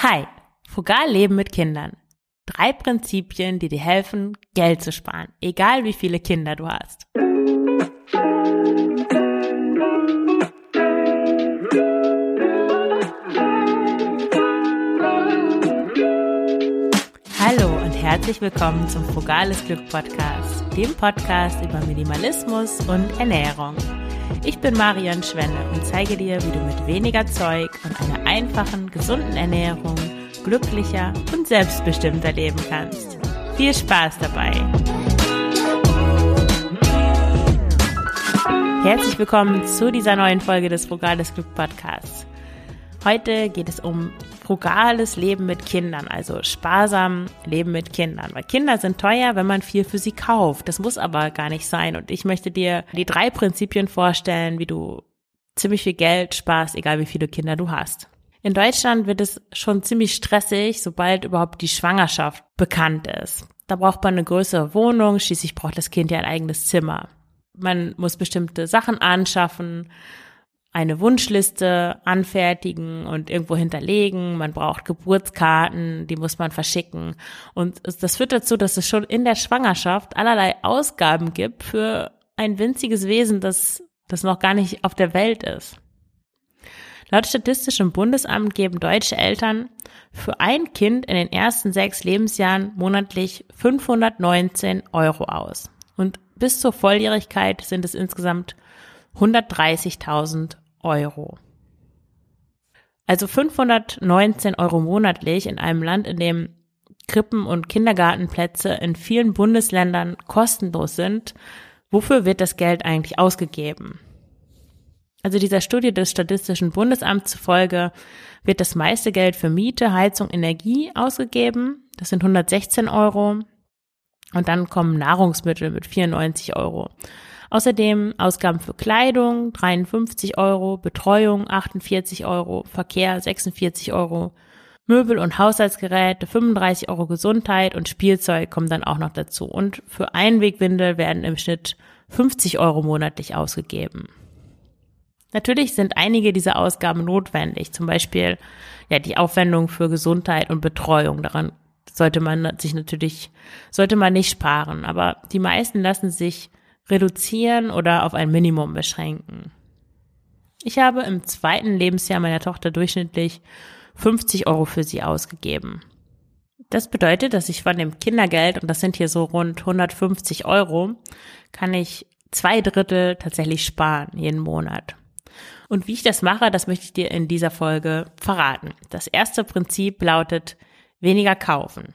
Hi, frugal leben mit Kindern. Drei Prinzipien, die dir helfen, Geld zu sparen, egal wie viele Kinder du hast. Hallo und herzlich willkommen zum Frugales Glück Podcast, dem Podcast über Minimalismus und Ernährung. Ich bin Marion Schwenne und zeige dir, wie du mit weniger Zeug einfachen, gesunden Ernährung glücklicher und selbstbestimmter leben kannst. Viel Spaß dabei! Herzlich willkommen zu dieser neuen Folge des Frugales Glück Podcasts. Heute geht es um frugales Leben mit Kindern, also sparsam Leben mit Kindern. Weil Kinder sind teuer, wenn man viel für sie kauft. Das muss aber gar nicht sein. Und ich möchte dir die drei Prinzipien vorstellen, wie du ziemlich viel Geld sparst, egal wie viele Kinder du hast. In Deutschland wird es schon ziemlich stressig, sobald überhaupt die Schwangerschaft bekannt ist. Da braucht man eine größere Wohnung, schließlich braucht das Kind ja ein eigenes Zimmer. Man muss bestimmte Sachen anschaffen eine Wunschliste anfertigen und irgendwo hinterlegen. Man braucht Geburtskarten, die muss man verschicken. Und das führt dazu, dass es schon in der Schwangerschaft allerlei Ausgaben gibt für ein winziges Wesen, das, das noch gar nicht auf der Welt ist. Laut Statistischem Bundesamt geben deutsche Eltern für ein Kind in den ersten sechs Lebensjahren monatlich 519 Euro aus. Und bis zur Volljährigkeit sind es insgesamt 130.000 Euro. Also 519 Euro monatlich in einem Land, in dem Krippen- und Kindergartenplätze in vielen Bundesländern kostenlos sind. Wofür wird das Geld eigentlich ausgegeben? Also dieser Studie des Statistischen Bundesamts zufolge wird das meiste Geld für Miete, Heizung, Energie ausgegeben. Das sind 116 Euro. Und dann kommen Nahrungsmittel mit 94 Euro. Außerdem Ausgaben für Kleidung 53 Euro, Betreuung 48 Euro, Verkehr 46 Euro, Möbel und Haushaltsgeräte 35 Euro Gesundheit und Spielzeug kommen dann auch noch dazu. Und für Einwegwindel werden im Schnitt 50 Euro monatlich ausgegeben. Natürlich sind einige dieser Ausgaben notwendig, zum Beispiel ja die Aufwendung für Gesundheit und Betreuung. Daran sollte man sich natürlich, sollte man nicht sparen. Aber die meisten lassen sich reduzieren oder auf ein Minimum beschränken. Ich habe im zweiten Lebensjahr meiner Tochter durchschnittlich 50 Euro für sie ausgegeben. Das bedeutet, dass ich von dem Kindergeld, und das sind hier so rund 150 Euro, kann ich zwei Drittel tatsächlich sparen jeden Monat. Und wie ich das mache, das möchte ich dir in dieser Folge verraten. Das erste Prinzip lautet weniger kaufen.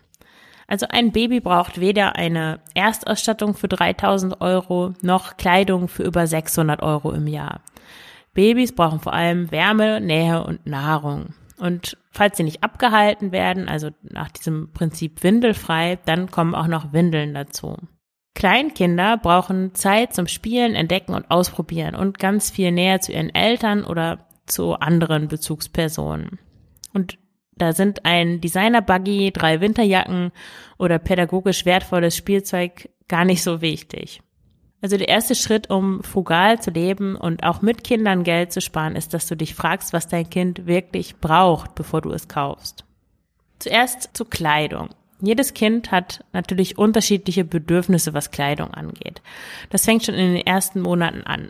Also ein Baby braucht weder eine Erstausstattung für 3000 Euro noch Kleidung für über 600 Euro im Jahr. Babys brauchen vor allem Wärme, Nähe und Nahrung. Und falls sie nicht abgehalten werden, also nach diesem Prinzip windelfrei, dann kommen auch noch Windeln dazu. Kleinkinder brauchen Zeit zum Spielen, Entdecken und Ausprobieren und ganz viel Nähe zu ihren Eltern oder zu anderen Bezugspersonen. Und da sind ein Designer-Buggy, drei Winterjacken oder pädagogisch wertvolles Spielzeug gar nicht so wichtig. Also der erste Schritt, um frugal zu leben und auch mit Kindern Geld zu sparen, ist, dass du dich fragst, was dein Kind wirklich braucht, bevor du es kaufst. Zuerst zu Kleidung. Jedes Kind hat natürlich unterschiedliche Bedürfnisse, was Kleidung angeht. Das fängt schon in den ersten Monaten an.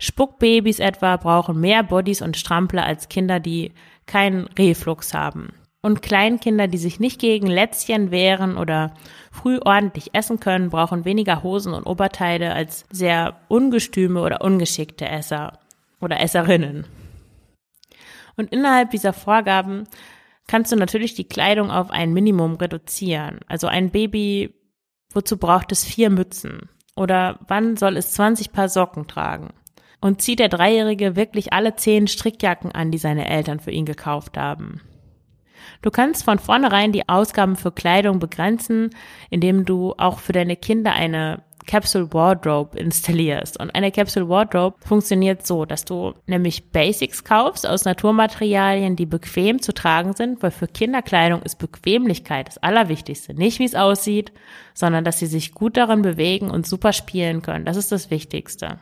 Spuckbabys etwa brauchen mehr Bodies und Strampler als Kinder, die keinen Reflux haben. Und Kleinkinder, die sich nicht gegen Lätzchen wehren oder früh ordentlich essen können, brauchen weniger Hosen und Oberteile als sehr ungestüme oder ungeschickte Esser oder Esserinnen. Und innerhalb dieser Vorgaben kannst du natürlich die Kleidung auf ein Minimum reduzieren. Also ein Baby, wozu braucht es vier Mützen? Oder wann soll es 20 Paar Socken tragen? Und zieht der Dreijährige wirklich alle zehn Strickjacken an, die seine Eltern für ihn gekauft haben? Du kannst von vornherein die Ausgaben für Kleidung begrenzen, indem du auch für deine Kinder eine Capsule Wardrobe installierst. Und eine Capsule Wardrobe funktioniert so, dass du nämlich Basics kaufst aus Naturmaterialien, die bequem zu tragen sind, weil für Kinderkleidung ist Bequemlichkeit das Allerwichtigste. Nicht wie es aussieht, sondern dass sie sich gut darin bewegen und super spielen können. Das ist das Wichtigste.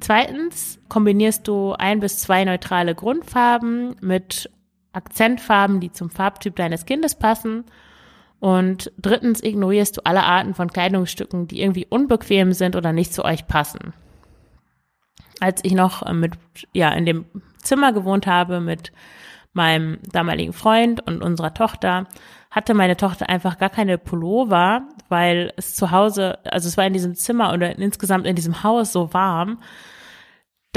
Zweitens kombinierst du ein bis zwei neutrale Grundfarben mit Akzentfarben, die zum Farbtyp deines Kindes passen. Und drittens ignorierst du alle Arten von Kleidungsstücken, die irgendwie unbequem sind oder nicht zu euch passen. Als ich noch äh, mit, ja, in dem Zimmer gewohnt habe mit meinem damaligen Freund und unserer Tochter, hatte meine Tochter einfach gar keine Pullover, weil es zu Hause, also es war in diesem Zimmer oder insgesamt in diesem Haus so warm,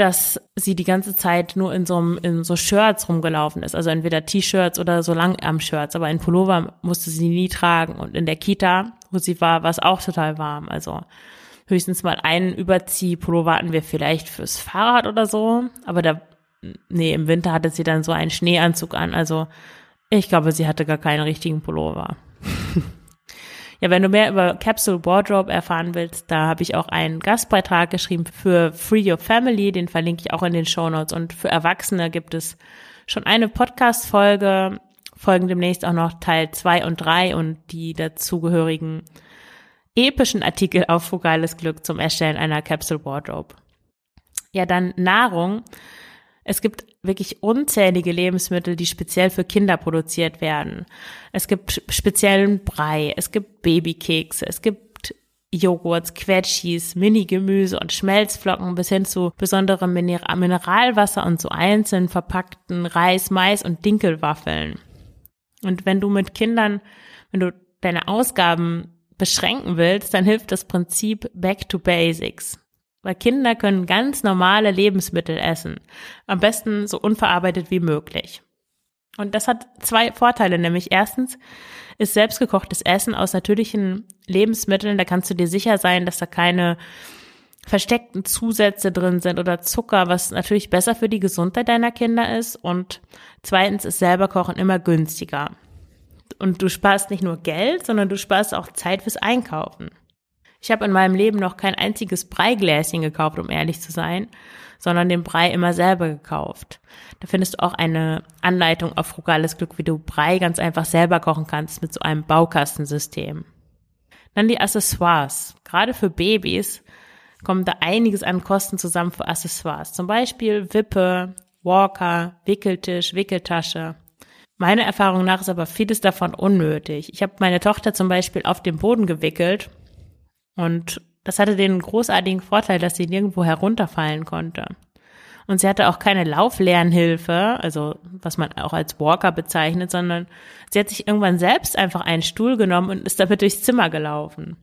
dass sie die ganze Zeit nur in so, in so Shirts rumgelaufen ist. Also entweder T-Shirts oder so Langarm-Shirts. Aber in Pullover musste sie nie tragen. Und in der Kita, wo sie war, war es auch total warm. Also höchstens mal einen Überzieh-Pullover hatten wir vielleicht fürs Fahrrad oder so. Aber da, nee, im Winter hatte sie dann so einen Schneeanzug an. Also ich glaube, sie hatte gar keinen richtigen Pullover. Ja, wenn du mehr über Capsule Wardrobe erfahren willst, da habe ich auch einen Gastbeitrag geschrieben für Free Your Family, den verlinke ich auch in den Show Notes. Und für Erwachsene gibt es schon eine Podcast-Folge, folgen demnächst auch noch Teil zwei und drei und die dazugehörigen epischen Artikel auf Frugales Glück zum Erstellen einer Capsule Wardrobe. Ja, dann Nahrung. Es gibt wirklich unzählige Lebensmittel, die speziell für Kinder produziert werden. Es gibt speziellen Brei, es gibt Babykekse, es gibt Joghurts, Quetschis, Mini-Gemüse und Schmelzflocken bis hin zu besonderem Mineralwasser und zu einzeln verpackten Reis, Mais und Dinkelwaffeln. Und wenn du mit Kindern, wenn du deine Ausgaben beschränken willst, dann hilft das Prinzip Back to Basics. Weil Kinder können ganz normale Lebensmittel essen. Am besten so unverarbeitet wie möglich. Und das hat zwei Vorteile, nämlich erstens ist selbstgekochtes Essen aus natürlichen Lebensmitteln, da kannst du dir sicher sein, dass da keine versteckten Zusätze drin sind oder Zucker, was natürlich besser für die Gesundheit deiner Kinder ist. Und zweitens ist selber Kochen immer günstiger. Und du sparst nicht nur Geld, sondern du sparst auch Zeit fürs Einkaufen. Ich habe in meinem Leben noch kein einziges Breigläschen gekauft, um ehrlich zu sein, sondern den Brei immer selber gekauft. Da findest du auch eine Anleitung auf frugales Glück, wie du Brei ganz einfach selber kochen kannst mit so einem Baukastensystem. Dann die Accessoires. Gerade für Babys kommt da einiges an Kosten zusammen für Accessoires. Zum Beispiel Wippe, Walker, Wickeltisch, Wickeltasche. Meiner Erfahrung nach ist aber vieles davon unnötig. Ich habe meine Tochter zum Beispiel auf dem Boden gewickelt und das hatte den großartigen Vorteil, dass sie nirgendwo herunterfallen konnte. Und sie hatte auch keine Lauflernhilfe, also was man auch als Walker bezeichnet, sondern sie hat sich irgendwann selbst einfach einen Stuhl genommen und ist damit durchs Zimmer gelaufen.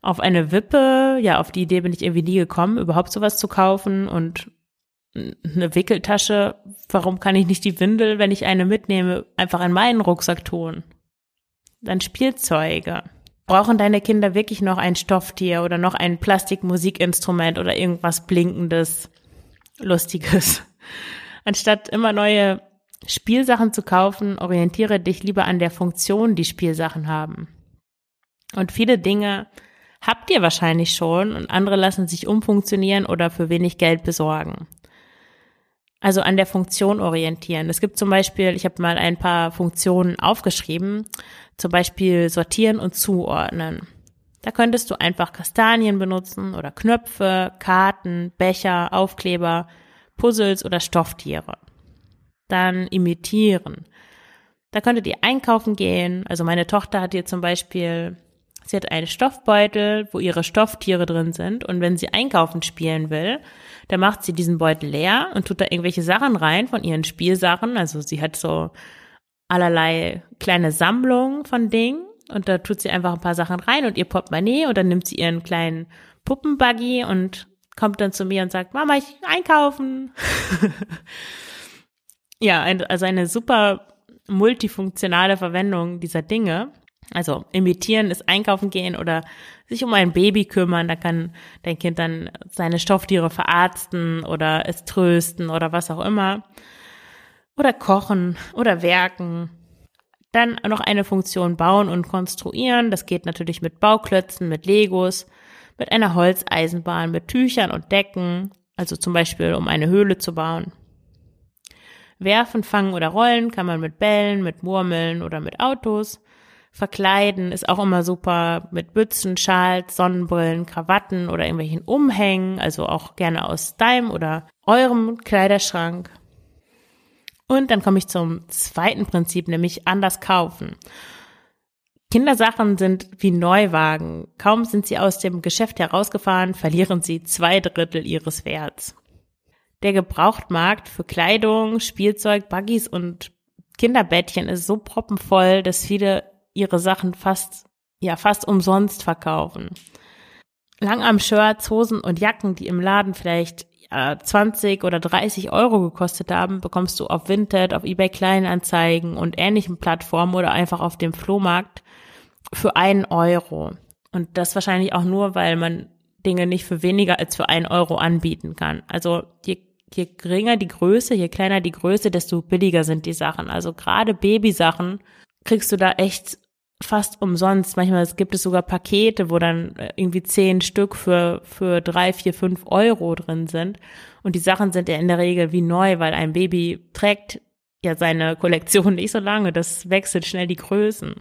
Auf eine Wippe, ja, auf die Idee bin ich irgendwie nie gekommen, überhaupt sowas zu kaufen und eine Wickeltasche, warum kann ich nicht die Windel, wenn ich eine mitnehme, einfach in meinen Rucksack tun? Dann Spielzeuge. Brauchen deine Kinder wirklich noch ein Stofftier oder noch ein Plastikmusikinstrument oder irgendwas Blinkendes, Lustiges? Anstatt immer neue Spielsachen zu kaufen, orientiere dich lieber an der Funktion, die Spielsachen haben. Und viele Dinge habt ihr wahrscheinlich schon und andere lassen sich umfunktionieren oder für wenig Geld besorgen. Also an der Funktion orientieren. Es gibt zum Beispiel, ich habe mal ein paar Funktionen aufgeschrieben, zum Beispiel sortieren und zuordnen. Da könntest du einfach Kastanien benutzen oder Knöpfe, Karten, Becher, Aufkleber, Puzzles oder Stofftiere. Dann imitieren. Da könntet ihr einkaufen gehen. Also meine Tochter hat hier zum Beispiel, sie hat einen Stoffbeutel, wo ihre Stofftiere drin sind. Und wenn sie einkaufen spielen will, dann macht sie diesen Beutel leer und tut da irgendwelche Sachen rein von ihren Spielsachen. Also sie hat so allerlei kleine Sammlungen von Dingen und da tut sie einfach ein paar Sachen rein und ihr Portemonnaie und dann nimmt sie ihren kleinen Puppenbuggy und kommt dann zu mir und sagt, Mama, ich einkaufen. ja, also eine super multifunktionale Verwendung dieser Dinge. Also imitieren ist einkaufen gehen oder sich um ein Baby kümmern. Da kann dein Kind dann seine Stofftiere verarzten oder es trösten oder was auch immer oder kochen oder werken. Dann noch eine Funktion bauen und konstruieren. Das geht natürlich mit Bauklötzen, mit Legos, mit einer Holzeisenbahn, mit Tüchern und Decken, also zum Beispiel um eine Höhle zu bauen. Werfen, fangen oder rollen kann man mit Bällen, mit Murmeln oder mit Autos. Verkleiden ist auch immer super mit Bützen, Schals, Sonnenbrillen, Krawatten oder irgendwelchen Umhängen, also auch gerne aus deinem oder eurem Kleiderschrank. Und dann komme ich zum zweiten Prinzip, nämlich anders kaufen. Kindersachen sind wie Neuwagen. Kaum sind sie aus dem Geschäft herausgefahren, verlieren sie zwei Drittel ihres Werts. Der Gebrauchtmarkt für Kleidung, Spielzeug, Buggies und Kinderbettchen ist so proppenvoll, dass viele ihre Sachen fast, ja, fast umsonst verkaufen. Langarm-Shirts, Hosen und Jacken, die im Laden vielleicht ja, 20 oder 30 Euro gekostet haben, bekommst du auf Vinted, auf eBay Kleinanzeigen und ähnlichen Plattformen oder einfach auf dem Flohmarkt für einen Euro. Und das wahrscheinlich auch nur, weil man Dinge nicht für weniger als für einen Euro anbieten kann. Also je, je geringer die Größe, je kleiner die Größe, desto billiger sind die Sachen. Also gerade Babysachen kriegst du da echt fast umsonst. Manchmal gibt es sogar Pakete, wo dann äh, irgendwie zehn Stück für, für drei, vier, fünf Euro drin sind. Und die Sachen sind ja in der Regel wie neu, weil ein Baby trägt ja seine Kollektion nicht so lange. Das wechselt schnell die Größen.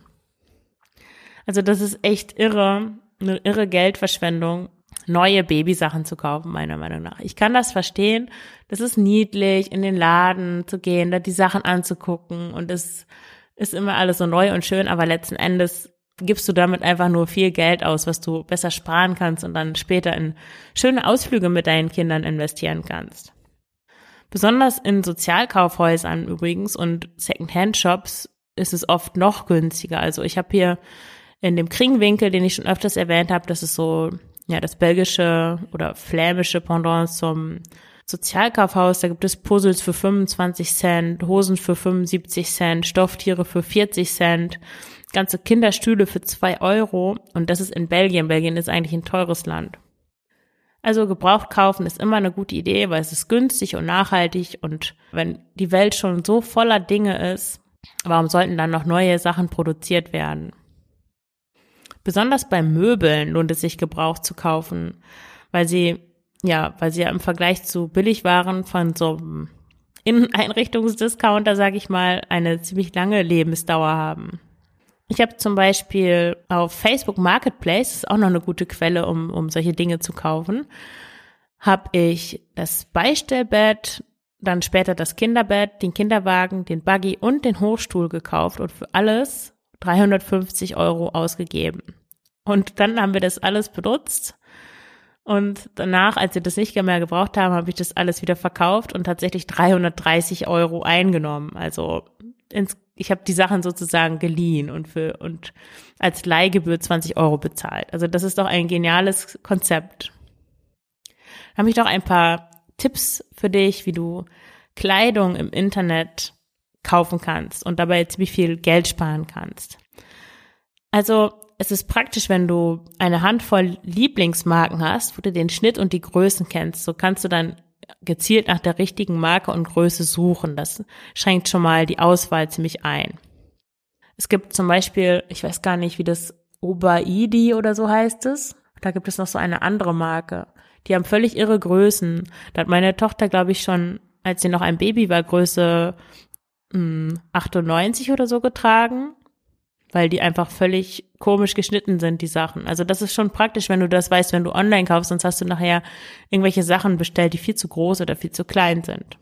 Also das ist echt irre, eine irre Geldverschwendung, neue Babysachen zu kaufen, meiner Meinung nach. Ich kann das verstehen. Das ist niedlich, in den Laden zu gehen, da die Sachen anzugucken und es ist immer alles so neu und schön, aber letzten Endes gibst du damit einfach nur viel Geld aus, was du besser sparen kannst und dann später in schöne Ausflüge mit deinen Kindern investieren kannst. Besonders in Sozialkaufhäusern übrigens und Secondhand-Shops ist es oft noch günstiger. Also ich habe hier in dem Kringwinkel, den ich schon öfters erwähnt habe, das ist so ja das belgische oder flämische Pendant zum Sozialkaufhaus, da gibt es Puzzles für 25 Cent, Hosen für 75 Cent, Stofftiere für 40 Cent, ganze Kinderstühle für 2 Euro und das ist in Belgien. Belgien ist eigentlich ein teures Land. Also gebraucht kaufen ist immer eine gute Idee, weil es ist günstig und nachhaltig und wenn die Welt schon so voller Dinge ist, warum sollten dann noch neue Sachen produziert werden? Besonders bei Möbeln lohnt es sich gebraucht zu kaufen, weil sie ja, weil sie ja im Vergleich zu Billigwaren von so einem Inneneinrichtungsdiscounter, sage ich mal, eine ziemlich lange Lebensdauer haben. Ich habe zum Beispiel auf Facebook Marketplace, ist auch noch eine gute Quelle, um, um solche Dinge zu kaufen, habe ich das Beistellbett, dann später das Kinderbett, den Kinderwagen, den Buggy und den Hochstuhl gekauft und für alles 350 Euro ausgegeben. Und dann haben wir das alles benutzt und danach, als sie das nicht mehr gebraucht haben, habe ich das alles wieder verkauft und tatsächlich 330 Euro eingenommen. Also ins, ich habe die Sachen sozusagen geliehen und für und als Leihgebühr 20 Euro bezahlt. Also das ist doch ein geniales Konzept. Habe ich noch ein paar Tipps für dich, wie du Kleidung im Internet kaufen kannst und dabei ziemlich viel Geld sparen kannst. Also es ist praktisch, wenn du eine Handvoll Lieblingsmarken hast, wo du den Schnitt und die Größen kennst. So kannst du dann gezielt nach der richtigen Marke und Größe suchen. Das schränkt schon mal die Auswahl ziemlich ein. Es gibt zum Beispiel, ich weiß gar nicht, wie das Obaidi oder so heißt es. Da gibt es noch so eine andere Marke. Die haben völlig irre Größen. Da hat meine Tochter, glaube ich, schon, als sie noch ein Baby war, Größe mh, hm, 98 oder so getragen weil die einfach völlig komisch geschnitten sind, die Sachen. Also das ist schon praktisch, wenn du das weißt, wenn du online kaufst, sonst hast du nachher irgendwelche Sachen bestellt, die viel zu groß oder viel zu klein sind.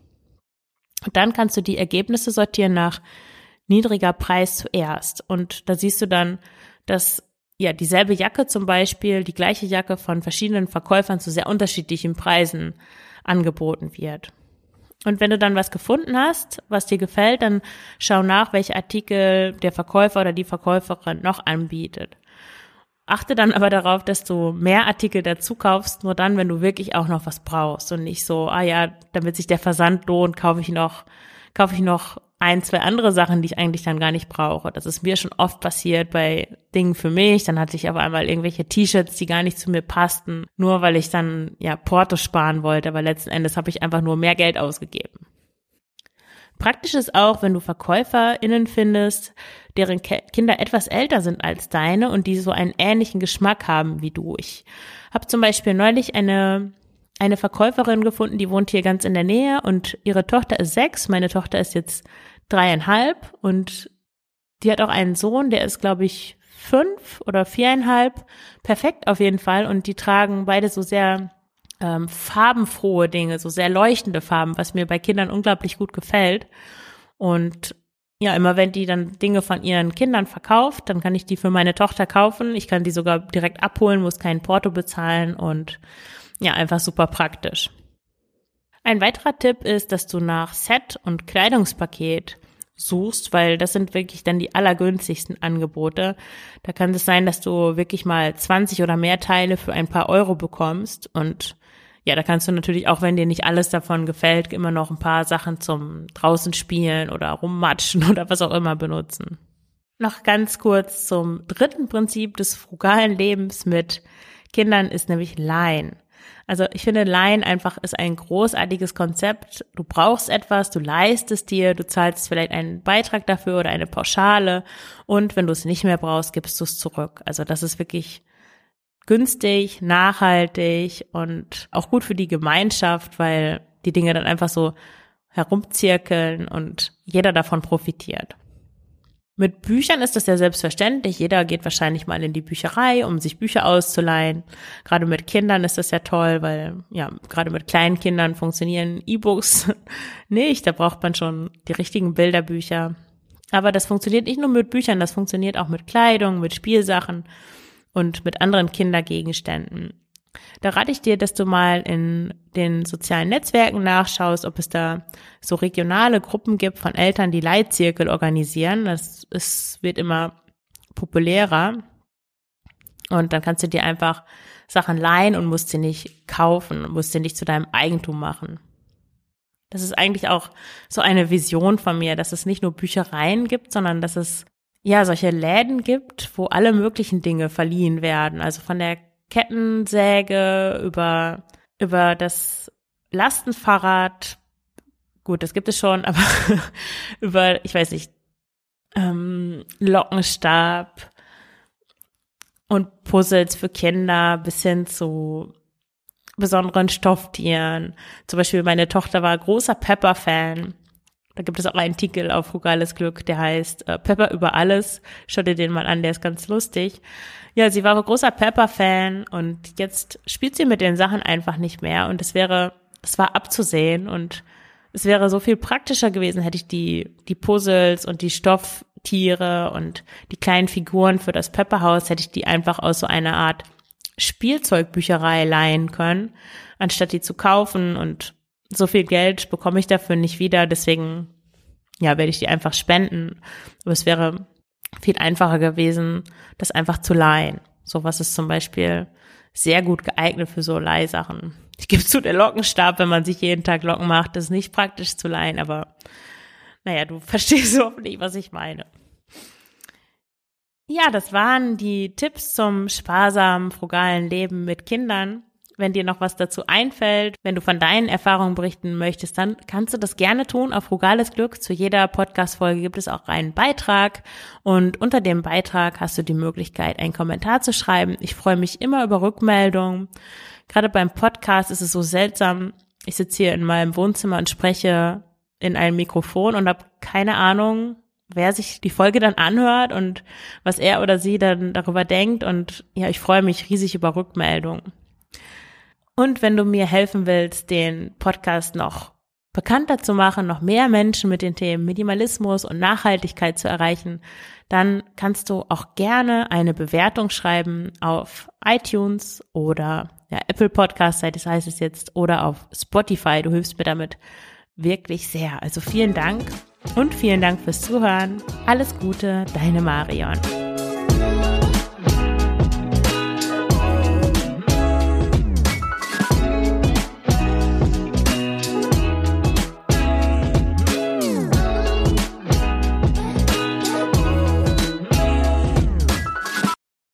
Und dann kannst du die Ergebnisse sortieren nach niedriger Preis zuerst. Und da siehst du dann, dass ja dieselbe Jacke zum Beispiel, die gleiche Jacke von verschiedenen Verkäufern zu sehr unterschiedlichen Preisen angeboten wird. Und wenn du dann was gefunden hast, was dir gefällt, dann schau nach, welche Artikel der Verkäufer oder die Verkäuferin noch anbietet. Achte dann aber darauf, dass du mehr Artikel dazu kaufst, nur dann, wenn du wirklich auch noch was brauchst und nicht so, ah ja, damit sich der Versand lohnt, kaufe ich noch, kaufe ich noch ein, zwei andere Sachen, die ich eigentlich dann gar nicht brauche. Das ist mir schon oft passiert bei Dingen für mich. Dann hatte ich aber einmal irgendwelche T-Shirts, die gar nicht zu mir passten, nur weil ich dann ja Porto sparen wollte. Aber letzten Endes habe ich einfach nur mehr Geld ausgegeben. Praktisch ist auch, wenn du VerkäuferInnen findest, deren Kinder etwas älter sind als deine und die so einen ähnlichen Geschmack haben wie du. Ich habe zum Beispiel neulich eine eine Verkäuferin gefunden, die wohnt hier ganz in der Nähe und ihre Tochter ist sechs, meine Tochter ist jetzt dreieinhalb und die hat auch einen Sohn, der ist, glaube ich, fünf oder viereinhalb. Perfekt auf jeden Fall. Und die tragen beide so sehr ähm, farbenfrohe Dinge, so sehr leuchtende Farben, was mir bei Kindern unglaublich gut gefällt. Und ja, immer wenn die dann Dinge von ihren Kindern verkauft, dann kann ich die für meine Tochter kaufen. Ich kann die sogar direkt abholen, muss kein Porto bezahlen und ja, einfach super praktisch. Ein weiterer Tipp ist, dass du nach Set und Kleidungspaket suchst, weil das sind wirklich dann die allergünstigsten Angebote. Da kann es sein, dass du wirklich mal 20 oder mehr Teile für ein paar Euro bekommst und ja, da kannst du natürlich auch, wenn dir nicht alles davon gefällt, immer noch ein paar Sachen zum draußen spielen oder rummatschen oder was auch immer benutzen. Noch ganz kurz zum dritten Prinzip des frugalen Lebens mit Kindern ist nämlich Leihen. Also ich finde, Leihen einfach ist ein großartiges Konzept. Du brauchst etwas, du leistest dir, du zahlst vielleicht einen Beitrag dafür oder eine Pauschale und wenn du es nicht mehr brauchst, gibst du es zurück. Also das ist wirklich günstig, nachhaltig und auch gut für die Gemeinschaft, weil die Dinge dann einfach so herumzirkeln und jeder davon profitiert. Mit Büchern ist das ja selbstverständlich. Jeder geht wahrscheinlich mal in die Bücherei, um sich Bücher auszuleihen. Gerade mit Kindern ist das ja toll, weil ja, gerade mit kleinen Kindern funktionieren E-Books nicht. Da braucht man schon die richtigen Bilderbücher. Aber das funktioniert nicht nur mit Büchern, das funktioniert auch mit Kleidung, mit Spielsachen und mit anderen Kindergegenständen. Da rate ich dir, dass du mal in den sozialen Netzwerken nachschaust, ob es da so regionale Gruppen gibt von Eltern, die Leitzirkel organisieren. Das ist, wird immer populärer. Und dann kannst du dir einfach Sachen leihen und musst sie nicht kaufen, musst sie nicht zu deinem Eigentum machen. Das ist eigentlich auch so eine Vision von mir, dass es nicht nur Büchereien gibt, sondern dass es ja solche Läden gibt, wo alle möglichen Dinge verliehen werden. Also von der Kettensäge, über, über das Lastenfahrrad. Gut, das gibt es schon, aber über, ich weiß nicht, ähm, Lockenstab und Puzzles für Kinder bis hin zu besonderen Stofftieren. Zum Beispiel meine Tochter war großer Pepper-Fan. Da gibt es auch einen Artikel auf Frugales Glück, der heißt äh, Pepper über alles. Schau dir den mal an, der ist ganz lustig. Ja, sie war ein großer Pepper-Fan und jetzt spielt sie mit den Sachen einfach nicht mehr und es wäre, es war abzusehen und es wäre so viel praktischer gewesen, hätte ich die, die Puzzles und die Stofftiere und die kleinen Figuren für das Pepperhaus, hätte ich die einfach aus so einer Art Spielzeugbücherei leihen können, anstatt die zu kaufen und so viel Geld bekomme ich dafür nicht wieder, deswegen ja, werde ich die einfach spenden. Aber es wäre viel einfacher gewesen, das einfach zu leihen. Sowas ist zum Beispiel sehr gut geeignet für so Leihsachen. Ich gebe zu, der Lockenstab, wenn man sich jeden Tag Locken macht, ist nicht praktisch zu leihen, aber naja, du verstehst hoffentlich, was ich meine. Ja, das waren die Tipps zum sparsamen, frugalen Leben mit Kindern. Wenn dir noch was dazu einfällt, wenn du von deinen Erfahrungen berichten möchtest, dann kannst du das gerne tun auf Rugales Glück. Zu jeder Podcast-Folge gibt es auch einen Beitrag und unter dem Beitrag hast du die Möglichkeit, einen Kommentar zu schreiben. Ich freue mich immer über Rückmeldungen. Gerade beim Podcast ist es so seltsam. Ich sitze hier in meinem Wohnzimmer und spreche in ein Mikrofon und habe keine Ahnung, wer sich die Folge dann anhört und was er oder sie dann darüber denkt. Und ja, ich freue mich riesig über Rückmeldungen. Und wenn du mir helfen willst, den Podcast noch bekannter zu machen, noch mehr Menschen mit den Themen Minimalismus und Nachhaltigkeit zu erreichen, dann kannst du auch gerne eine Bewertung schreiben auf iTunes oder ja, Apple Podcast, das heißt es jetzt, oder auf Spotify. Du hilfst mir damit wirklich sehr. Also vielen Dank und vielen Dank fürs Zuhören. Alles Gute, deine Marion.